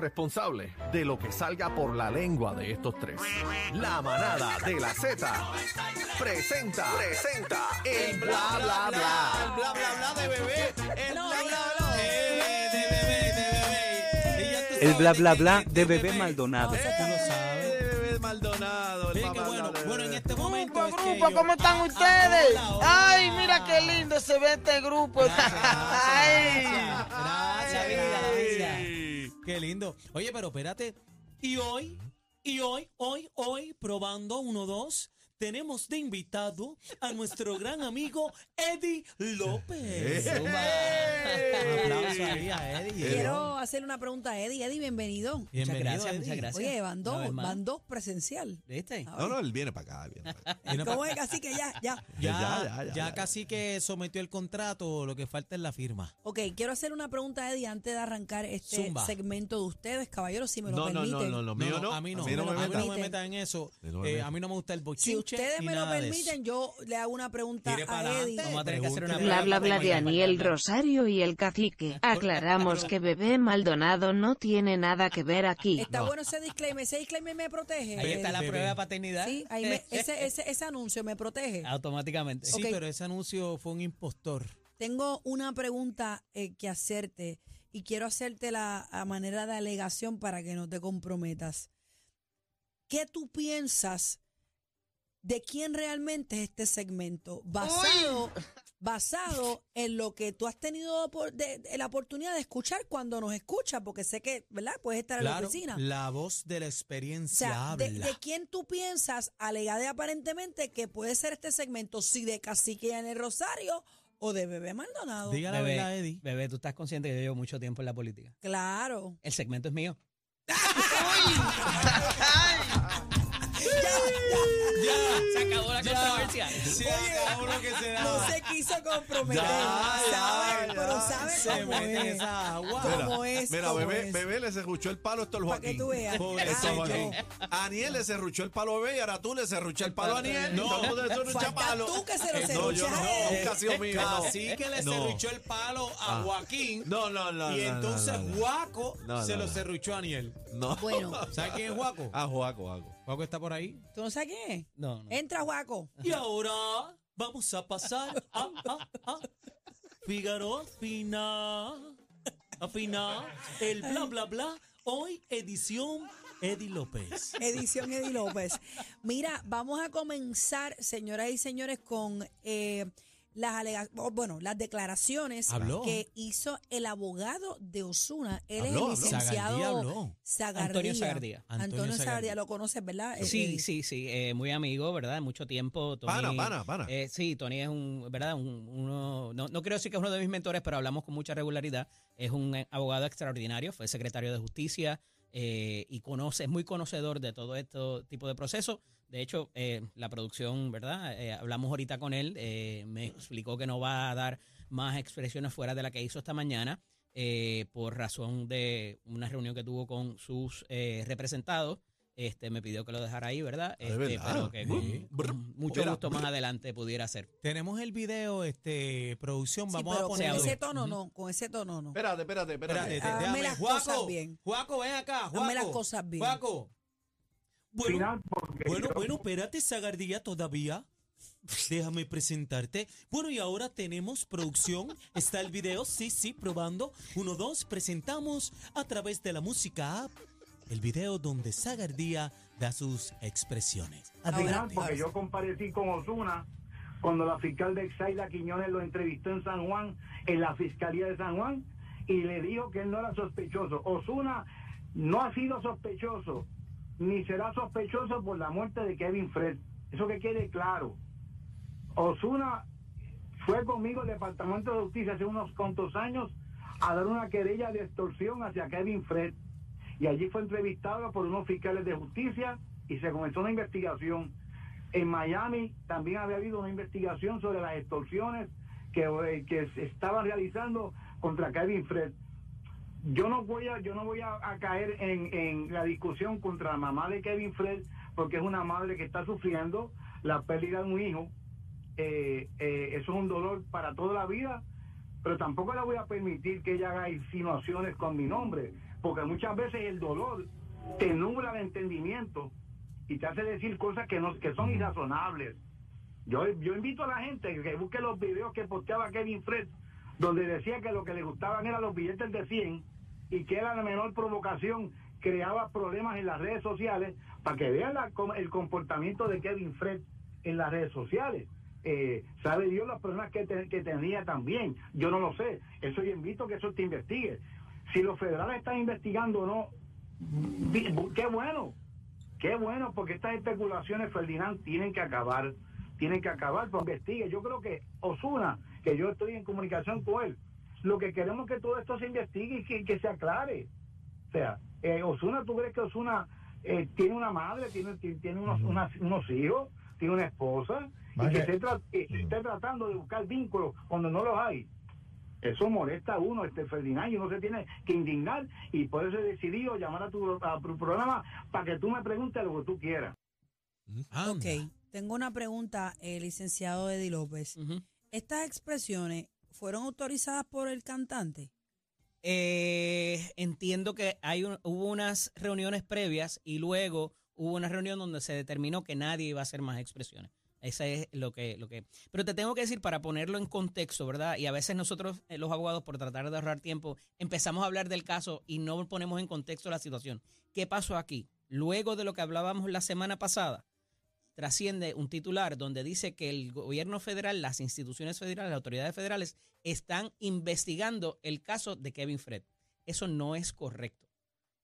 responsables de lo que salga por la lengua de estos tres. La manada de la Z presenta, presenta el bla bla bla. El bla bla bla de bebé. El bla bla bla de bebé, de bebé, de bebé. Y ya tú El bla bla bla de bebé Maldonado. Eso tú lo sabes. De bebé Maldonado. el Mira bla, qué bla, bueno. bla de Bueno, en bebé. este momento Grupo, es que grupo, yo- ¿cómo están Ah, ustedes? hola, hola. Ay, mira qué lindo se ve este grupo. Gracias, Ay. gracias, gracias. Qué lindo. Oye, pero espérate. Y hoy, y hoy, hoy, hoy, probando uno, dos, tenemos de invitado a nuestro gran amigo Eddie López. ¡Ey! Un aplauso ahí a Eddie. Quiero hacerle una pregunta a Eddie. Eddie, bienvenido. Bienvenido, gracias, Eddie. muchas gracias. Oye, van Una dos, vez más. van dos presencial. ¿Viste? No, no, él viene para acá. Viene para acá. Viene ¿Cómo pa- es? Así que ya, ya. Ya, Ya, ya, ya, ya, ya. casi que sometió el contrato, lo que falta es la firma. Ok, quiero hacer una pregunta a Eddie antes de arrancar este Zumba. segmento de ustedes, caballeros, si me lo No, no, permiten. no, no, lo mío no. a mí no, A mí no me a mí no metan. me metan en eso. A mí no me Eh, metan. a mí no me gusta el Si bochinche ustedes ni me lo nada de eso. permiten, yo le hago una pregunta Tire para a Eddie. adelante. Vamos a tener que hacer una Pregúntale. Bla bla bla de Aniel Rosario y el cacique. Aclaramos que bebé Maldonado no tiene nada que ver aquí. Está bueno ese disclaimer. Ese disclaimer me protege. Ahí está la Bebé. prueba de paternidad. Sí, ahí me- ese, ese, ese anuncio me protege. Automáticamente. Sí, pero ese anuncio fue un impostor. Tengo una pregunta eh, que hacerte y quiero hacértela a manera de alegación para que no te comprometas. ¿Qué tú piensas de quién realmente es este segmento? Basado, basado en lo que tú has tenido por- de- de la oportunidad de escuchar cuando nos escuchas, porque sé que, ¿verdad? Puedes estar en la Claro, oficina. la voz de la O experiencia sea, habla. de quién tú piensas, alegada aparentemente, que puede ser este segmento, si de Cacique en el Rosario o de Bebé Maldonado. Diga la verdad, Eddie. bebé, tú estás consciente que yo llevo mucho tiempo en la política. Claro. El segmento es mío. Se acabó la controversia. Se acabó lo que se No se quiso comprometer. Ya, ya, pero sabe Se cómo mete es. esa agua. Mira, ¿Cómo es? Mira, ¿Cómo bebé, es? bebé le cerruchó el palo esto al Para que Joaquín. tú veas. Pobre Joaquín. Aniel le cerruchó el palo a bebé y ahora tú le cerruchó el palo a Aniel. No. Falta palo. tú que se lo Eh, No, no, a nunca ha sido mío. no. Así que le No. cerruchó el palo a Ah. Joaquín. No, no, no. y no, entonces no, no, no. Juaco No, se no, lo no. cerruchó a Aniel. No. Bueno, ¿Sabes quién es Juaco? Ah, Joaco, Joaco. Juaco está por ahí. ¿tú no sabes quién es? No, no. Entra, Juaco. Y ahora vamos a pasar a, a, a Figaro Fina. Afina. El bla bla bla. Hoy edición Eddie López. Edición Eddie López. Mira, vamos a comenzar, señoras y señores, con eh, las alega- bueno, las declaraciones Habló. que hizo el abogado de Osuna. Él Habló, es el licenciado habló. Zagardía. Antonio Zagardía. Antonio, Zagardía. lo conoces, ¿verdad? Eh, Sí, eh, sí, sí, eh, muy amigo, ¿verdad? Mucho tiempo. Tony, Pana, pana, pana. eh, sí, Tony es un, ¿verdad? Un- uno, no, no quiero decir que es uno de mis mentores, pero hablamos con mucha regularidad. Es un eh, abogado extraordinario, fue secretario de Justicia eh, y conoce, es muy conocedor de todo este tipo de procesos. De hecho, eh, la producción, ¿verdad? Eh, hablamos ahorita con él, eh, me explicó que no va a dar más expresiones fuera de la que hizo esta mañana eh, por razón de una reunión que tuvo con sus eh, representados. Este, me pidió que lo dejara ahí, ¿verdad? de Este, verdad. pero que Sí. con, con mucho gusto más adelante pudiera ser. Tenemos el video, este, producción. sí, Vamos pero a con ponerlo. ese tono no, con ese tono no. Espérate, espérate, espérate. Espérate, Hazme déjame. las Juaco, cosas bien. Juaco, ven acá. Juaco. Hazme las cosas bien. Juaco. Bueno, bueno, bueno, espérate, Zagardía, todavía. Déjame presentarte. Bueno, y ahora tenemos producción. Está el video, sí, sí, probando. Uno, dos, presentamos a través de la música app el video donde Zagardía da sus expresiones. Adelante. porque yo comparecí con Osuna cuando la fiscal de Exaila Quiñones lo entrevistó en San Juan, en la Fiscalía de San Juan, y le dijo que él no era sospechoso. Osuna no ha sido sospechoso, ni será sospechoso por la muerte de Kevin Fred. Eso que quede claro. Osuna fue conmigo al Departamento de Justicia hace unos cuantos años a dar una querella de extorsión hacia Kevin Fred. Y allí fue entrevistado por unos fiscales de justicia y se comenzó una investigación. En Miami también había habido una investigación sobre las extorsiones que, eh, que se estaban realizando contra Kevin Fred. Yo no voy a, yo no voy a, caer en, en la discusión contra la mamá de Kevin Fred, porque es una madre que está sufriendo la pérdida de un hijo. Eh, eh, eso es un dolor para toda la vida, pero tampoco le voy a permitir que ella haga insinuaciones con mi nombre, porque muchas veces el dolor te nubla el entendimiento y te hace decir cosas que, no, que son irrazonables. Yo, yo invito a la gente que busque los videos que posteaba Kevin Fred, donde decía que lo que le gustaban eran los billetes de 100 y que era la menor provocación, creaba problemas en las redes sociales, para que vean la- el comportamiento de Kevin Fred en las redes sociales. Eh, sabe Dios las personas que, te- que tenía también. Yo no lo sé. Eso yo invito a que eso te investigue. Si los federales están investigando o no, qué bueno. Qué bueno, porque estas especulaciones, Ferdinand, tienen que acabar. Tienen que acabar, pues investigue. Yo creo que Osuna, que yo estoy en comunicación con él, lo que queremos es que todo esto se investigue y que, que se aclare. O sea, eh, Osuna, ¿tú crees que Osuna eh, tiene una madre, tiene, unos, unas- unos hijos, tiene una esposa, y que esté, tra- eh, esté tratando de buscar vínculos cuando no los hay? Eso molesta a uno, este Ferdinand, y uno se tiene que indignar, y por eso he decidido llamar a tu, a tu programa para que tú me preguntes lo que tú quieras. Anda. Ok, tengo una pregunta, eh, licenciado Eddie López. Ujú. ¿Estas expresiones fueron autorizadas por el cantante? Eh, entiendo que hay hubo unas reuniones previas y luego hubo una reunión donde se determinó que nadie iba a hacer más expresiones. Esa es lo que, lo que. Pero te tengo que decir para ponerlo en contexto, ¿verdad? Y a veces nosotros, eh, los abogados, por tratar de ahorrar tiempo, empezamos a hablar del caso y no ponemos en contexto la situación. ¿Qué pasó aquí? Luego de lo que hablábamos la semana pasada, trasciende un titular donde dice que el gobierno federal, las instituciones federales, las autoridades federales están investigando el caso de Kevin Fred. Eso no es correcto.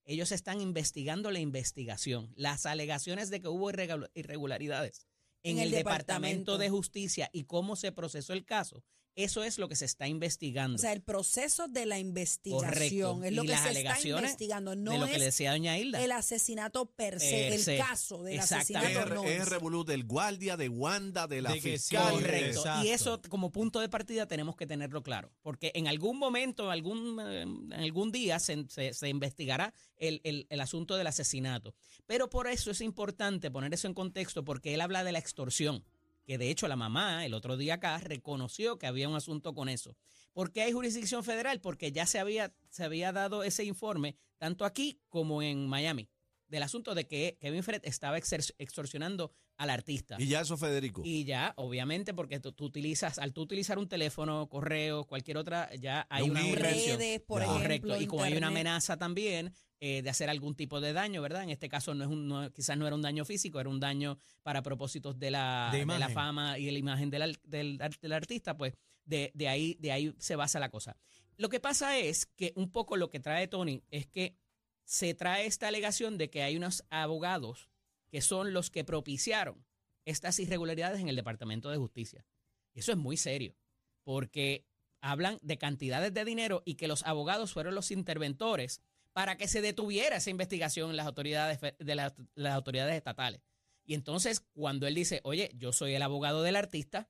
Ellos están investigando la investigación, las alegaciones de que hubo irregu- irregularidades en, el, departamento. de Justicia y cómo se procesó el caso. Eso es lo que se está investigando. O sea, el proceso de la investigación Correcto. es lo Y que las se está alegaciones investigando, no de lo que es le decía doña Hilda. el asesinato per se, el se. caso del asesinato no Es es. revolú del guardia, de Wanda, de la De que fiscal. Correcto. Exacto. Y eso como punto de partida tenemos que tenerlo claro, porque en algún momento, algún, en algún día se, se- se investigará el, el- el asunto del asesinato. Pero por eso es importante poner eso en contexto, porque él habla de la extorsión, que de hecho la mamá el otro día acá reconoció que había un asunto con eso. ¿Por qué hay jurisdicción federal? Porque ya se había, se había dado ese informe tanto aquí como en Miami del asunto de que Kevin Fred estaba extorsionando al artista. Y ya eso, Federico. Y ya, obviamente, porque tú, tú utilizas, al tú utilizar un teléfono, correo, cualquier otra, ya hay Un una. Redes, por. Correcto. ejemplo, Y como hay una amenaza también eh, de hacer algún tipo de daño, ¿verdad? En este caso no es un, no- quizás no era un daño físico, era un daño para propósitos de la, De de la fama y de la imagen del, del, del artista, pues de, de ahí, de ahí se basa la cosa. Lo que pasa es que un poco lo que trae Tony es que se trae esta alegación de que hay unos abogados que son los que propiciaron estas irregularidades en el Departamento de Justicia. Y eso es muy serio, porque hablan de cantidades de dinero y que los abogados fueron los interventores para que se detuviera esa investigación en las autoridades de las, las autoridades estatales. Y entonces, cuando él dice, oye, yo soy el abogado del artista,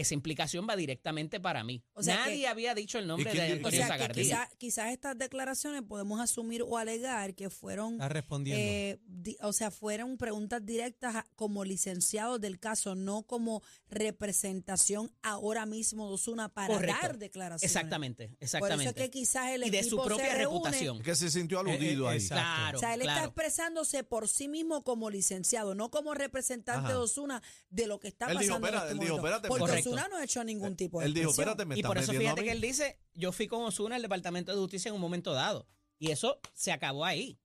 esa implicación va directamente para mí. O sea Nadie que- había dicho el nombre ¿Y quién- de y O Antonio sea, Zagardía. quizá- quizás estas declaraciones podemos asumir o alegar que fueron, Está respondiendo. eh, di- o sea, fueron preguntas directas a- como licenciados del caso, no como representación ahora mismo de Osuna para Correcto. dar declaraciones. Exactamente, Por eso exactamente. es que quizás el y de su equipo se propia reúne. reputación. Que se sintió aludido Eh, eh, ahí. exacto. Claro, O sea, él está claro. expresándose por sí mismo como licenciado, no como representante Ajá. de Osuna de lo que está Él pasando en este él dijo, espérate, Porque Correcto. Osuna no ha hecho ningún tipo de Él dijo, espérate, me Y por eso fíjate que él dice, yo fui con Osuna al Departamento de Justicia en un momento dado. Y eso se acabó ahí.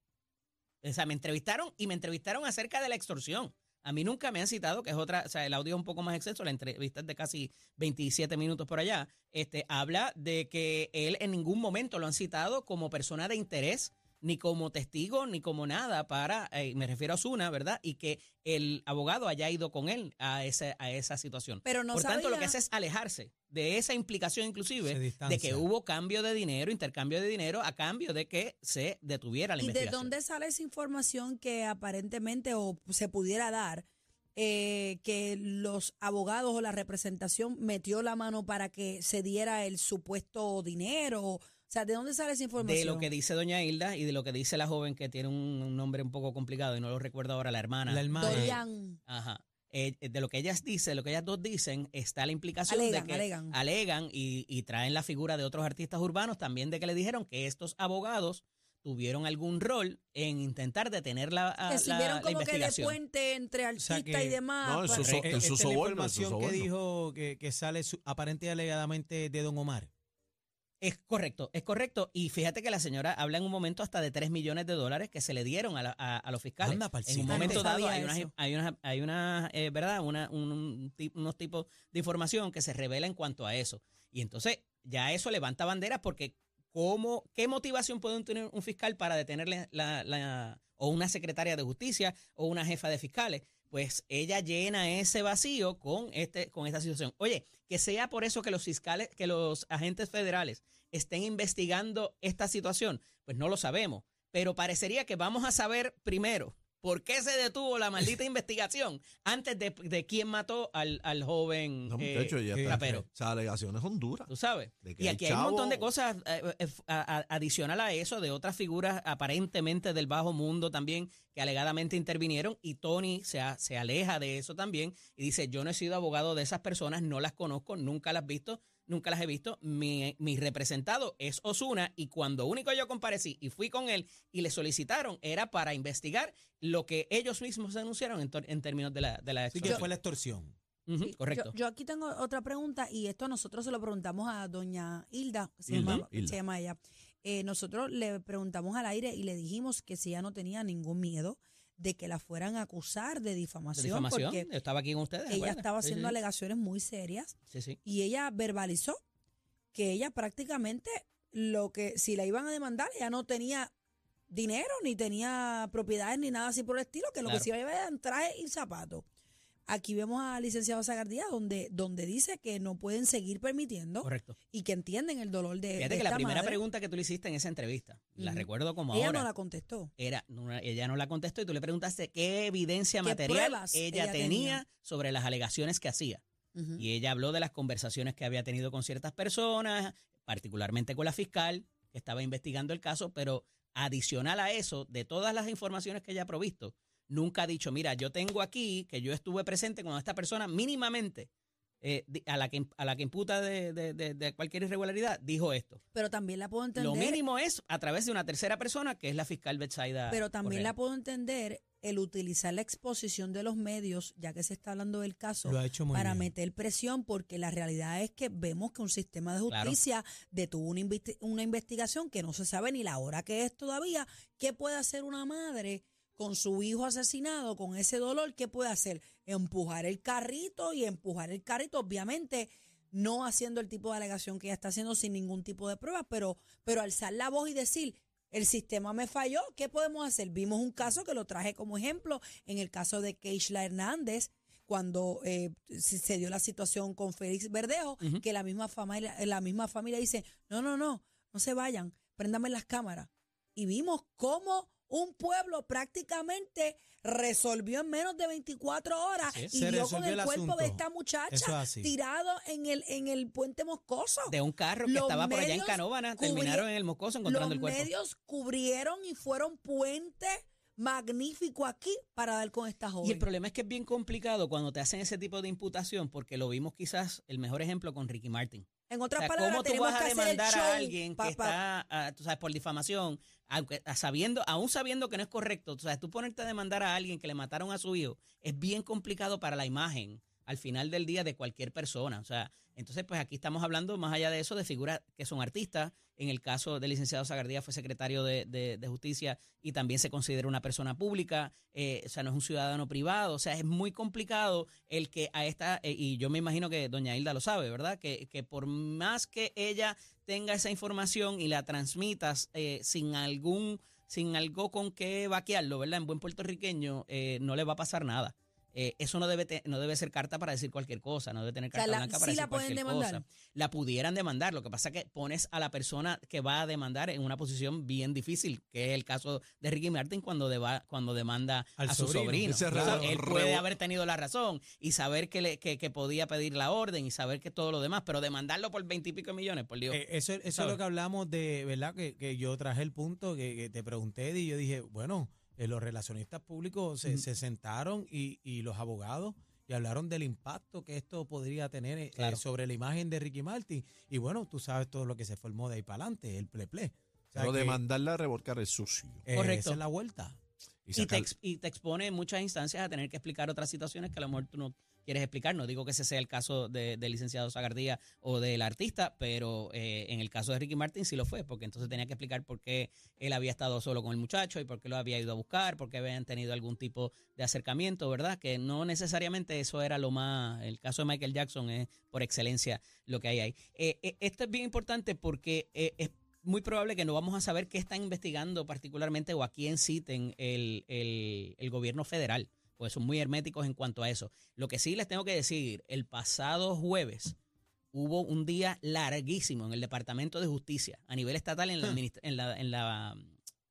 O sea, me entrevistaron y me entrevistaron acerca de la extorsión. A mí nunca me han citado, que es otra, o sea, el audio es un poco más extenso, la entrevista es de casi 27 minutos por allá. Este, habla de que él en ningún momento lo han citado como persona de interés, ni como testigo, ni como nada para, eh, me refiero a Osuna, ¿verdad? Y que el abogado haya ido con él a, ese, a esa situación. Pero no Por tanto, lo que hace es alejarse de esa implicación inclusive de que hubo cambio de dinero, intercambio de dinero a cambio de que se detuviera la ¿Y de investigación. dónde sale esa información que aparentemente o se pudiera dar eh, que los abogados o la representación metió la mano para que se diera el supuesto dinero? O sea, ¿de dónde sale esa información? De lo que dice doña Hilda y de lo que dice la joven que tiene un, un nombre un poco complicado y no lo recuerdo ahora, la hermana. La hermana. Dorian. Ajá. Eh, de lo que ellas dicen, de lo que ellas dos dicen, está la implicación Alegan, de que alegan. alegan y, y traen la figura de otros artistas urbanos también de que le dijeron que estos abogados tuvieron algún rol en intentar detener la, a- Que la- sirvieron la como que de investigación. puente entre artista que- y demás. no, eso para- so- Eh, en esta su es la soborno, en su información que soborno. dijo que, que sale su- aparente y alegadamente de Don Omar. Es correcto, es correcto. Y fíjate que la señora habla en un momento hasta de 3 millones de dólares que se le dieron a, la- a- a los fiscales. Anda en un momento dado hay unas, hay unas, hay unas, eh, ¿verdad? Una, un- un unos tipos de información que se revela en cuanto a eso. Y entonces ya eso levanta banderas porque ¿cómo, ¿qué motivación puede tener un fiscal para detenerle la, la- o una secretaria de justicia o una jefa de fiscales? Pues ella llena ese vacío con este con esta situación. Oye, que sea por eso que los fiscales, que los agentes federales estén investigando esta situación, pues no lo sabemos. Pero parecería que vamos a saber primero por qué se detuvo la maldita investigación antes de, de quién mató al, al joven No, eh, muchacho, ya eh, está. rapero. Esa alegación es Honduras. Tú sabes. Y hay aquí hay un montón de cosas eh, eh, a- a- adicional a eso, de otras figuras aparentemente del bajo mundo también, que alegadamente intervinieron. Y Tony se, a- se aleja de eso también y dice: Yo no he sido abogado de esas personas, no las conozco, nunca las he visto. Nunca las he visto. Mi, mi representado es Osuna y cuando único yo comparecí y fui con él y le solicitaron era para investigar lo que ellos mismos denunciaron en, en términos de la, de la Así que extorsión. fue la extorsión. Sí, correcto. Yo, yo aquí tengo otra pregunta y esto nosotros se lo preguntamos a doña Hilda, se, Hilda, llama, Hilda. se llama ella. Eh, nosotros le preguntamos al aire y le dijimos que si ella no tenía ningún miedo de que la fueran a acusar de De difamación, difamación. porque estaba aquí con ustedes. ella estaba Sí, haciendo sí, alegaciones muy serias Sí, sí. y ella verbalizó que ella prácticamente lo que si la iban a demandar ella no tenía dinero ni tenía propiedades ni nada así por el estilo que lo Claro. que sí iba a llevar eran trajes y zapatos aquí vemos al licenciado Zagardía donde donde dice que no pueden seguir permitiendo Correcto. y que entienden el dolor de, Fíjate de que la esta primera madre. pregunta que tú le hiciste en esa entrevista, la recuerdo como ella ahora, no la contestó era, no, ella no la contestó y tú le preguntaste qué evidencia ¿Qué material ella, ella tenía, tenía? sobre las alegaciones que hacía. Y ella habló de las conversaciones que había tenido con ciertas personas, particularmente con la fiscal que estaba investigando el caso, pero adicional a eso, de todas las informaciones que ella ha provisto, nunca ha dicho, mira, yo tengo aquí que yo estuve presente cuando esta persona mínimamente eh, a, la que, a la que imputa de, de- de- de cualquier irregularidad, dijo esto. pero también la puedo entender Lo mínimo es a través de una tercera persona, que es la fiscal Betsaida. Pero también Correa. la puedo entender el utilizar la exposición de los medios, ya que se está hablando del caso, Lo ha hecho muy para bien. meter presión, porque la realidad es que vemos que un sistema de Claro. justicia detuvo una, una investigación que no se sabe ni la hora que es todavía. ¿Qué puede hacer una madre con su hijo asesinado, con ese dolor? ¿Qué puede hacer? Empujar el carrito y empujar el carrito, obviamente no haciendo el tipo de alegación que ella está haciendo sin ningún tipo de pruebas, pero, pero alzar la voz y decir, el sistema me falló, ¿qué podemos hacer? Vimos un caso que lo traje como ejemplo, en el caso de Keishla Hernández, cuando eh, se dio la situación con Félix Verdejo, que la misma, familia, la misma familia dice, no, no, no, no se vayan, préndame las cámaras. Y vimos cómo un pueblo prácticamente resolvió en menos de 24 horas y dio con el, el cuerpo de esta es muchacha tirado en el, en el puente moscoso. de un carro que Los estaba por allá en Canóvana, terminaron en el Moscoso encontrando Los el cuerpo. medios cubrieron y fueron puente magnífico aquí para dar con esta joven. Y el problema es que es bien complicado cuando te hacen ese tipo de imputación, porque lo vimos quizás el mejor ejemplo con Ricky Martin. En O otras sea, palabras, ¿cómo tú tenemos vas a que demandar show a alguien que está, ah, tú sabes, por difamación, aunque ah, sabiendo, aún sabiendo que no es correcto, tú sabes, tú ponerte a demandar a alguien que le mataron a su hijo, es bien complicado para la imagen al final del día de cualquier persona. O sea, entonces, pues aquí estamos hablando, más allá de eso, de figuras que son artistas. En el caso del licenciado Zagardía fue secretario de, de- de Justicia y también se considera una persona pública, eh, o sea, no es un ciudadano privado. O sea, es muy complicado el que a esta, eh, y yo me imagino que doña Hilda lo sabe, ¿verdad? Que, que por más que ella tenga esa información y la transmitas eh, sin algún, sin algo con que vaquearlo, ¿verdad? En buen puertorriqueño, eh, no le va a pasar nada. Eh, eso no debe, te- no debe ser carta para decir cualquier cosa, no debe tener sea, carta la- blanca para sí decir la pueden cualquier demandar. cosa. La pudieran demandar, lo que pasa es que pones a la persona que va a demandar en una posición bien difícil, que es el caso de Ricky Martin cuando, deba- cuando demanda Al a su sobrino. sobrino. Ese O sea, re- él puede haber tenido la razón y saber que, le, que, que podía pedir la orden y saber que todo lo demás, pero demandarlo por veintipico millones, por Dios. Eh, eso eso es lo que hablamos de, ¿verdad? Que, que yo traje el punto que, que te pregunté y yo dije, bueno, eh, los relacionistas públicos se, se sentaron y, y los abogados y hablaron del impacto que esto podría tener eh, sobre la imagen de Ricky Martin. Y bueno, tú sabes todo lo que se formó de ahí para adelante, el ple ple. O sea Pero que, demandarla a revolcar es sucio. eh, Correcto. Esa es la vuelta. Y Y te, y te expone en muchas instancias a tener que explicar otras situaciones que a lo mejor tú no quieres explicar. No digo que ese sea el caso de- del licenciado Zagardía o del artista, pero eh, en el caso de Ricky Martin sí lo fue, porque entonces tenía que explicar por qué él había estado solo con el muchacho y por qué lo había ido a buscar, por qué habían tenido algún tipo de acercamiento, ¿verdad? Que no necesariamente eso era lo más. El caso de Michael Jackson es por excelencia lo que hay ahí. Eh, eh, esto es bien importante porque es muy probable que no vamos a saber qué están investigando particularmente o a quién citen el, el- el gobierno federal, pues son muy herméticos en cuanto a eso. Lo que sí les tengo que decir, el pasado jueves hubo un día larguísimo en el Departamento de Justicia a nivel estatal en la, en la, en la,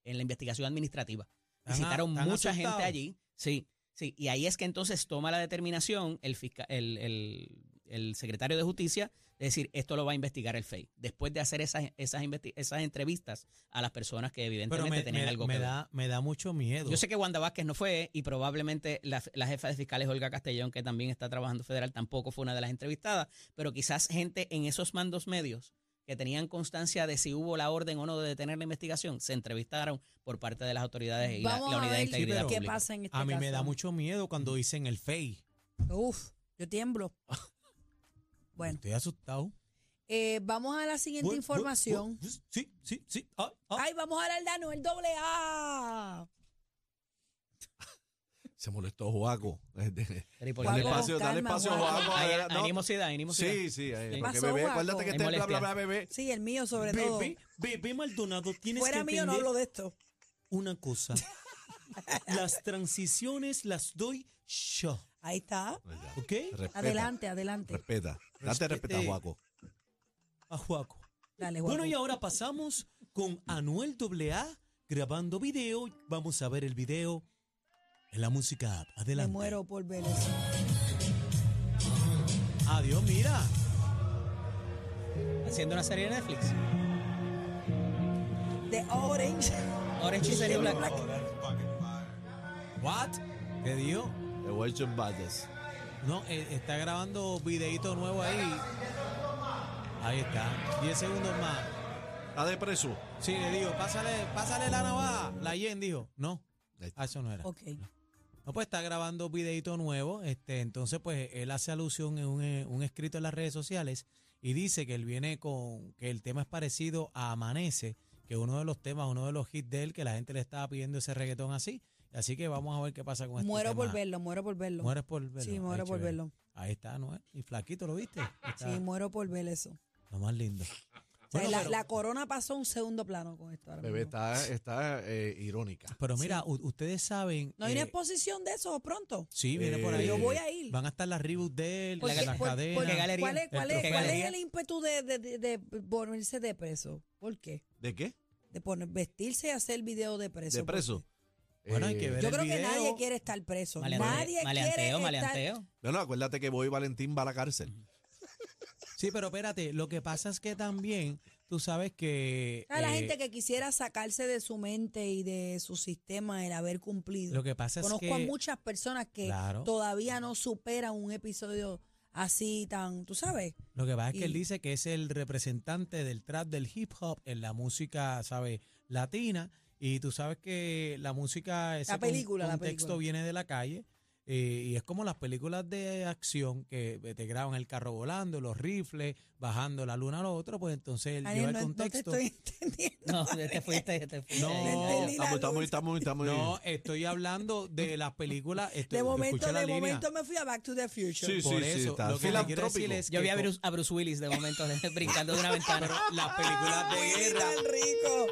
en la investigación administrativa. ¿Están a- Visitaron mucha gente allí, sí, sí, y ahí es que entonces toma la determinación el, fisca- el, el- el secretario de Justicia de decir, esto lo va a investigar el FEI, después de hacer esas, esas, esas entrevistas a las personas que evidentemente me, tenían me- algo me que ver. da, me da mucho miedo. Yo sé que Wanda Vázquez no fue y probablemente la, la jefa de fiscales Olga Castellón, que también está trabajando federal, tampoco fue una de las entrevistadas, pero quizás gente en esos mandos medios que tenían constancia de si hubo la orden o no de detener la investigación, se entrevistaron por parte de las autoridades y la, Vamos la a unidad de ver integridad qué pública. pasa en este a mí me da mucho miedo cuando dicen el FEI. Uf, yo tiemblo. Bueno, Estoy asustado. eh, vamos a la siguiente Bu- información. bu- Sí, sí, sí. Ah, ah. Ay, vamos a hablar de Anuel doble A. Se molestó Juaco. Pero ¿y por qué Dale espacio, dale espacio a. Juaco. Hay, animosidad, animosidad. Sí, sí. Sí. Porque Pasó, bebé, acuérdate que este es bla, bla, bla, bebé. Sí, el mío sobre todo. Bebé, bebé Maldonado, tienes Fuera que mío no hablo de esto. una cosa. Las transiciones las doy yo, Ahí está. ¿ok? Respeta, Adelante, adelante. Respeta. Date respeto a. Juaco. A Juaco. Dale, Juaco. Bueno, y ahora pasamos con Anuel AA grabando video. Vamos a ver el video en la música app. Me Adelante. muero por ver eso. Adiós, mira. Haciendo una serie de Netflix. De Orange. Orange is the Black. What? ¿Qué dio? Welcome Badges. No, eh, está grabando videito nuevo ahí. Ahí está. 10 segundos más. ¿Está de preso? Sí, le digo, pásale, pásale la navaja. La Yen dijo, no. Ah, eso no era. Ok. No, pues está grabando videito nuevo. Este, entonces, pues él hace alusión en un, eh, un escrito en las redes sociales y dice que él viene con que el tema es parecido a Amanece, que uno de los temas, uno de los hits de él, que la gente le estaba pidiendo ese reggaetón así. Así que vamos a ver qué pasa con este Muero por tema. verlo, muero por verlo. Mueres por verlo. Sí, muero Ay, por chévere. verlo. Ahí está, Noel. Y flaquito, ¿lo viste? Está Sí, muero por ver eso. lo más lindo. O sea, Bueno, la, pero- la corona pasó a un segundo plano con esto. ahora Bebé mismo. está, está eh, irónica. Pero mira, u- ustedes saben. ¿No hay una eh, exposición de eso pronto? Sí, viene por Eh, ahí. Yo voy a ir. Van a estar las reboots de él, ¿Por las por- cadenas. por-. ¿Cuál es, cuál El es- ¿Qué cuál es el ímpetu de, de, de, de ponerse de preso? ¿Por qué? ¿De qué? De poner, vestirse y hacer video de preso. ¿De ¿por preso? Bueno, hay que Eh, ver Yo el creo que video. nadie quiere estar preso. Maleanteo, nadie maleanteo, quiere estar... maleanteo. No, no, acuérdate que Boy Valentín va a la cárcel. Sí, pero espérate, lo que pasa es que también tú sabes que. A la eh, gente que quisiera sacarse de su mente y de su sistema el haber cumplido. Lo que pasa es Conozco que. a muchas personas que Claro. todavía no superan un episodio así tan, tú sabes. Lo que pasa es que él y- dice que es el representante del trap del hip hop en la música, ¿sabes? Latina. Y tú sabes que la música, ese La película, la contexto película. viene de la calle. Eh, y es como las películas de acción que te graban el carro volando, los rifles, bajando la luna al otro, pues entonces él lleva el no, no te contexto. estoy entendiendo. No, te fuiste, te fuiste. No, Estamos, estamos, estamos, estamos. No, estoy hablando de las películas. estoy- De momento, de línea. momento me fui a Back to the Future. Sí, Por sí, eso, está lo que quiero decir es Yo vi que a Bruce, a Bruce Willis de momento brincando de una ventana. las películas de guerra rico.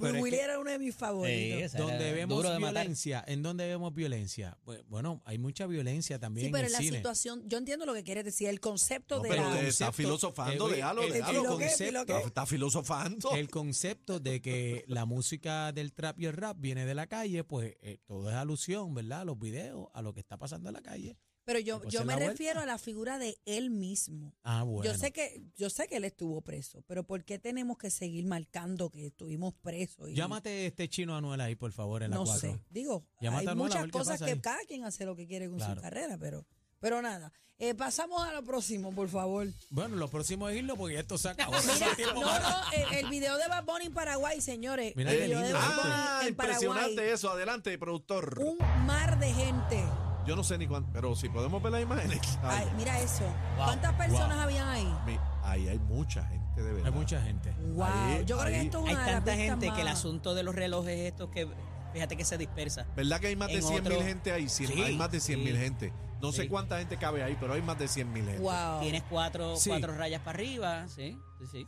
Pero Willy que- era uno de mis favoritos. Sí, donde vemos duro de matar. violencia, ¿en dónde vemos violencia? Pues, Bueno, hay mucha violencia también Sí, pero en la el cine. situación, yo entiendo lo que quieres decir, el concepto No, de pero la... que está filosofando, eh, déjalo, el- déjalo. Concepto- está filosofando. El concepto de que la música del trap y el rap viene de la calle, pues eh, todo es alusión, ¿verdad? A los videos, a lo que está pasando en la calle. Pero yo, yo me refiero a la figura de él mismo. Ah, bueno. Yo sé que yo sé que él estuvo preso, pero ¿por qué tenemos que seguir marcando que estuvimos presos? Y- Llámate este chino Anuel ahí, por favor, en la no 4. sé. Digo, Llámate hay a muchas cosas que ahí. cada quien hace lo que quiere con Claro. su carrera, pero Pero nada, eh, pasamos a lo próximo, por favor. Bueno, lo próximo es irlo porque esto se acabó. Mira, no, no, el, el video de Bad Bunny en Paraguay, señores. Mira el video de lindo Bad esto. Bunny Ah, en Paraguay. impresionante eso. Adelante, productor. Un mar de gente. Yo no sé ni cuánto, pero si podemos ver las imágenes. Ay, Ay, mira eso. ¿Cuántas personas habían ahí? mi- ahí hay mucha gente de verdad. Hay mucha gente. Wow. Ahí- Yo creo que esto es Hay una de las tanta gente que el asunto de los relojes estos que, fíjate que se dispersa. ¿Verdad que hay más de En 100 mil gente ahí? Sí, hay más de 100 mil sí. gente. No sé cuánta gente cabe ahí, pero hay más de 100 mil gente. Wow. Tienes cuatro, Sí. cuatro rayas para arriba, sí, sí, sí.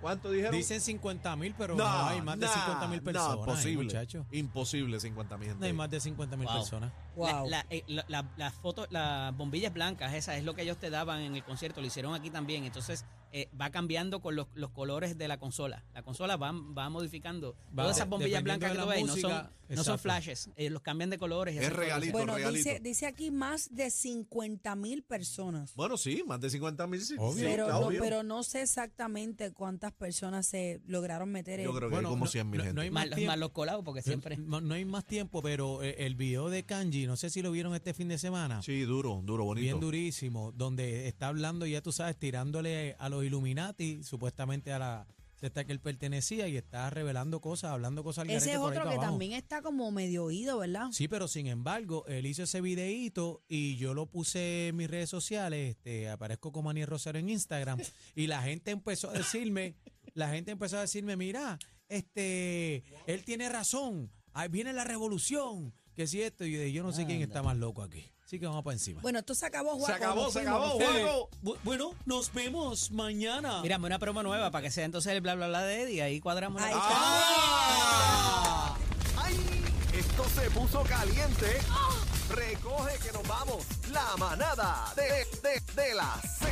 ¿Cuánto dijeron? Dicen 50 mil, pero no, hay más de nah, 50 mil personas. No, imposible. muchacho. Imposible 50 mil. No hay más de 50 mil Wow. personas. Wow. La, la, eh, la- la- las fotos, las bombillas blancas, esas es lo que ellos te daban en el concierto, lo hicieron aquí también. Entonces eh, va cambiando con los, los colores de la consola. La consola va, va modificando. Va, Todas esas bombillas blancas que tú ves no son, no son flashes, eh, los cambian de colores. y Es regalito. Bueno, regalito. dice, dice aquí más de 50 mil personas. Bueno, sí, más de 50 mil. Sí, pero, no, pero no sé exactamente cuántas personas se lograron meter Yo en. creo que Bueno, hay como no- 100 mil no- gente. no hay Más, más los- tiempo. más los colados, porque siempre. No, no hay más tiempo, pero eh, el video de Kanji, no sé si lo vieron este fin de semana. Sí, duro, duro, bonito. Bien durísimo, donde está hablando, ya tú sabes, tirándole a los Illuminati, supuestamente a la secta que él pertenecía, y está revelando cosas, hablando cosas al Ese es otro que abajo. también está como medio oído, ¿verdad? Sí, pero sin embargo, él hizo ese videíto y yo lo puse en mis redes sociales, este, aparezco como Aniel Rosario en Instagram, y la gente empezó a decirme, la gente empezó a decirme, mira, este, él tiene razón, ahí viene la revolución, que si esto, y yo no sé quién está más loco aquí. Así que vamos para encima. Bueno, esto se acabó, Juaco. Se acabó, se fuimos, acabó. Juaco. Bu- Bueno, nos vemos mañana. Mírame una promo nueva para que sea entonces el bla bla bla de Eddie. Ahí cuadramos la Ahí está. ¡Ah! ¡Ay! Esto se puso caliente. Recoge que nos vamos. La manada de, de, de la Z.